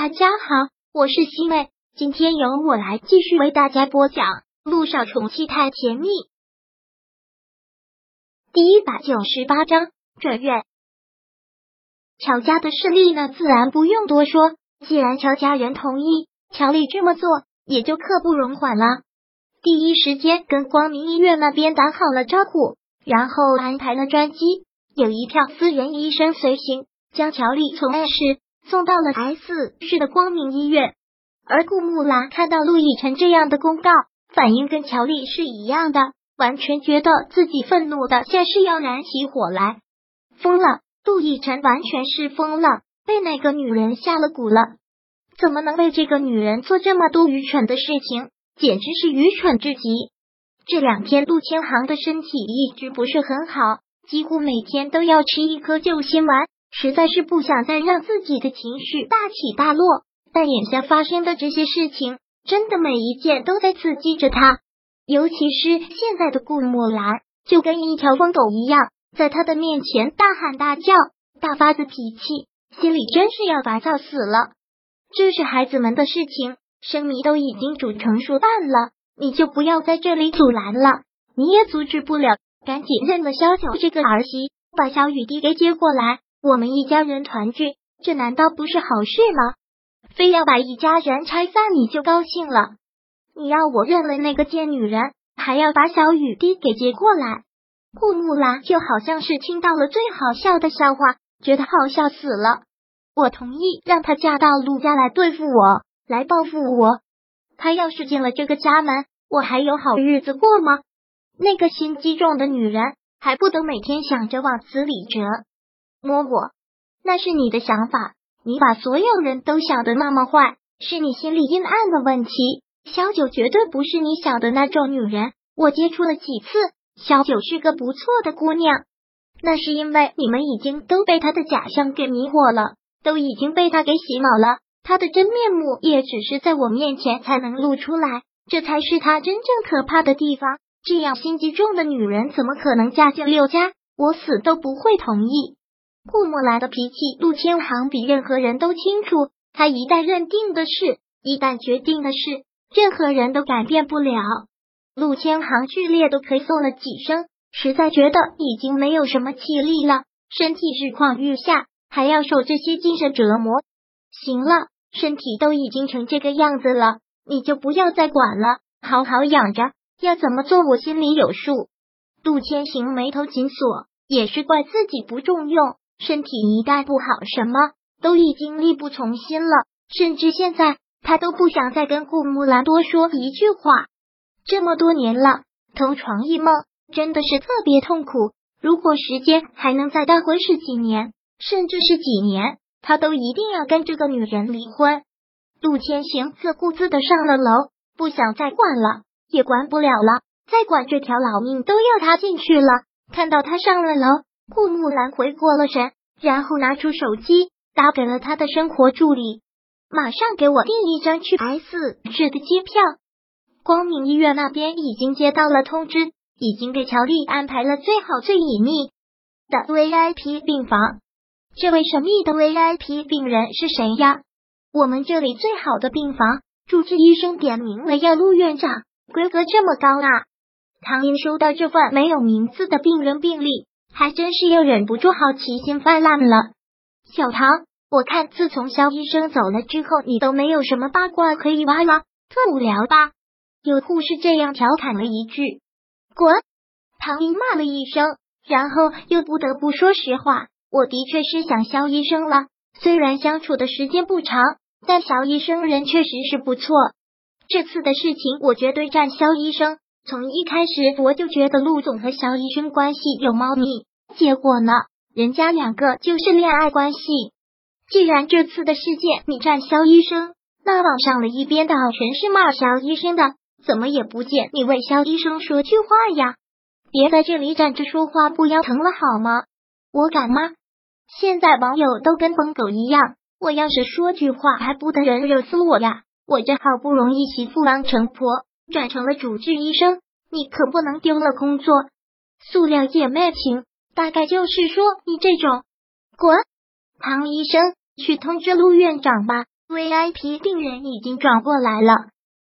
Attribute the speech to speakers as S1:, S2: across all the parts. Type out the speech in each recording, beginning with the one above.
S1: 大家好，我是西妹，今天由我来继续为大家播讲《路上宠妻太甜蜜》第一百九十八章转院。乔家的势力呢，自然不用多说。既然乔家人同意，乔丽这么做也就刻不容缓了。第一时间跟光明医院那边打好了招呼，然后安排了专机，有一票私人医生随行，将乔丽从 A 市。送到了 S 市的光明医院，而顾木兰看到陆亦辰这样的公告，反应跟乔丽是一样的，完全觉得自己愤怒的像是要燃起火来，疯了！陆亦辰完全是疯了，被那个女人下了蛊了，怎么能为这个女人做这么多愚蠢的事情？简直是愚蠢至极！这两天陆千行的身体一直不是很好，几乎每天都要吃一颗救心丸。实在是不想再让自己的情绪大起大落，但眼下发生的这些事情，真的每一件都在刺激着他。尤其是现在的顾木兰，就跟一条疯狗一样，在他的面前大喊大叫，大发子脾气，心里真是要烦躁死了。这是孩子们的事情，生米都已经煮成熟饭了，你就不要在这里阻拦了。你也阻止不了，赶紧认了萧九这个儿媳，把小雨滴给接过来。我们一家人团聚，这难道不是好事吗？非要把一家人拆散，你就高兴了？你要我认了那个贱女人，还要把小雨滴给接过来？顾木兰就好像是听到了最好笑的笑话，觉得好笑死了。我同意让她嫁到陆家来对付我，来报复我。她要是进了这个家门，我还有好日子过吗？那个心机重的女人，还不得每天想着往死里折？摸我，那是你的想法。你把所有人都想的那么坏，是你心里阴暗的问题。小九绝对不是你想的那种女人。我接触了几次，小九是个不错的姑娘。那是因为你们已经都被她的假象给迷惑了，都已经被她给洗脑了。她的真面目也只是在我面前才能露出来，这才是她真正可怕的地方。这样心机重的女人，怎么可能嫁进六家？我死都不会同意。顾墨兰的脾气，陆千行比任何人都清楚。他一旦认定的事，一旦决定的事，任何人都改变不了。陆千行剧烈的咳嗽了几声，实在觉得已经没有什么气力了，身体日况愈下，还要受这些精神折磨。行了，身体都已经成这个样子了，你就不要再管了，好好养着。要怎么做，我心里有数。陆千行眉头紧锁，也是怪自己不重用。身体一旦不好，什么都已经力不从心了。甚至现在，他都不想再跟顾木兰多说一句话。这么多年了，同床异梦，真的是特别痛苦。如果时间还能再倒回十几年，甚至是几年，他都一定要跟这个女人离婚。陆千行自顾自的上了楼，不想再管了，也管不了了。再管这条老命都要他进去了。看到他上了楼。顾木兰回过了神，然后拿出手机打给了他的生活助理，马上给我订一张去 S 市的机票。光明医院那边已经接到了通知，已经给乔丽安排了最好最隐秘的 VIP 病房。这位神秘的 VIP 病人是谁呀？我们这里最好的病房，主治医生点名了要陆院长，规格这么高啊！唐英收到这份没有名字的病人病历。还真是又忍不住好奇心泛滥了。小唐，我看自从肖医生走了之后，你都没有什么八卦可以挖了，特无聊吧？有护士这样调侃了一句。滚！唐英骂了一声，然后又不得不说实话。我的确是想肖医生了，虽然相处的时间不长，但肖医生人确实是不错。这次的事情，我绝对站肖医生。从一开始我就觉得陆总和肖医生关系有猫腻。结果呢？人家两个就是恋爱关系。既然这次的事件你站肖医生，那网上的一边倒全是骂肖医生的，怎么也不见你为肖医生说句话呀？别在这里站着说话不腰疼了好吗？我敢吗？现在网友都跟疯狗一样，我要是说句话还不得人惹死我呀？我这好不容易媳妇当成婆，转成了主治医生，你可不能丢了工作。塑料姐妹情。大概就是说，你这种滚，唐医生去通知陆院长吧，VIP 病人已经转过来了。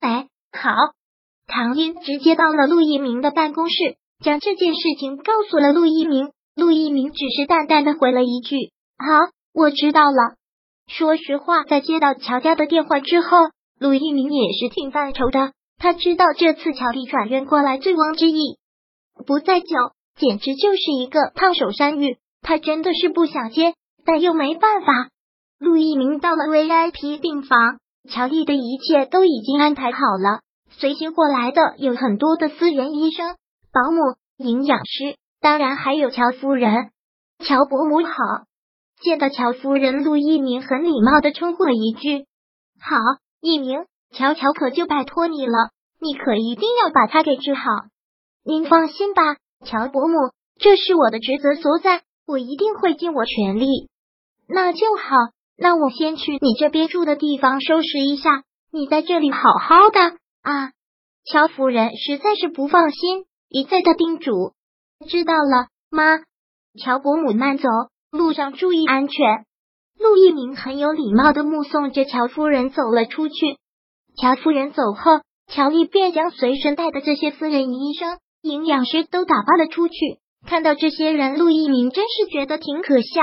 S1: 哎，好。唐英直接到了陆一鸣的办公室，将这件事情告诉了陆一鸣。陆一鸣只是淡淡的回了一句：“好，我知道了。”说实话，在接到乔家的电话之后，陆一鸣也是挺犯愁的。他知道这次乔丽转院过来，醉翁之意不在酒，简直就是一个烫手山芋。他真的是不想接，但又没办法。陆一鸣到了 VIP 病房，乔丽的一切都已经安排好了。随行过来的有很多的私人医生、保姆、营养师，当然还有乔夫人。乔伯母好，见到乔夫人，陆一鸣很礼貌的称呼了一句：“好，一鸣，乔乔可就拜托你了，你可一定要把他给治好。您放心吧，乔伯母，这是我的职责所在，我一定会尽我全力。那就好，那我先去你这边住的地方收拾一下，你在这里好好的。”啊，乔夫人实在是不放心，一再的叮嘱。知道了，妈。乔伯母慢走，路上注意安全。陆一鸣很有礼貌的目送着乔夫人走了出去。乔夫人走后，乔丽便将随身带的这些私人医生、营养师都打发了出去。看到这些人，陆一鸣真是觉得挺可笑。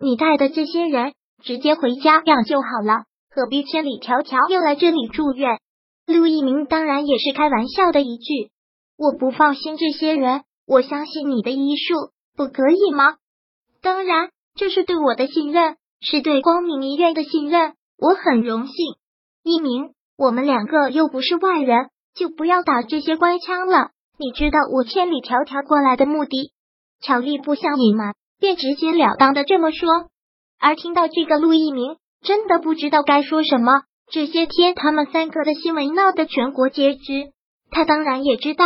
S1: 你带的这些人直接回家养就好了，何必千里迢迢又来这里住院？陆一鸣当然也是开玩笑的一句：“我不放心这些人，我相信你的医术，不可以吗？”当然，这是对我的信任，是对光明医院的信任，我很荣幸。一鸣，我们两个又不是外人，就不要打这些官腔了。你知道我千里迢迢过来的目的。乔丽不想隐瞒，便直截了当的这么说。而听到这个，陆一鸣真的不知道该说什么。这些天，他们三个的新闻闹得全国皆知，他当然也知道，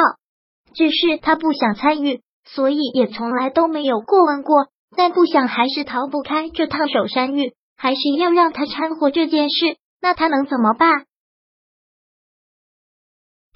S1: 只是他不想参与，所以也从来都没有过问过。但不想还是逃不开这烫手山芋，还是要让他掺和这件事，那他能怎么办？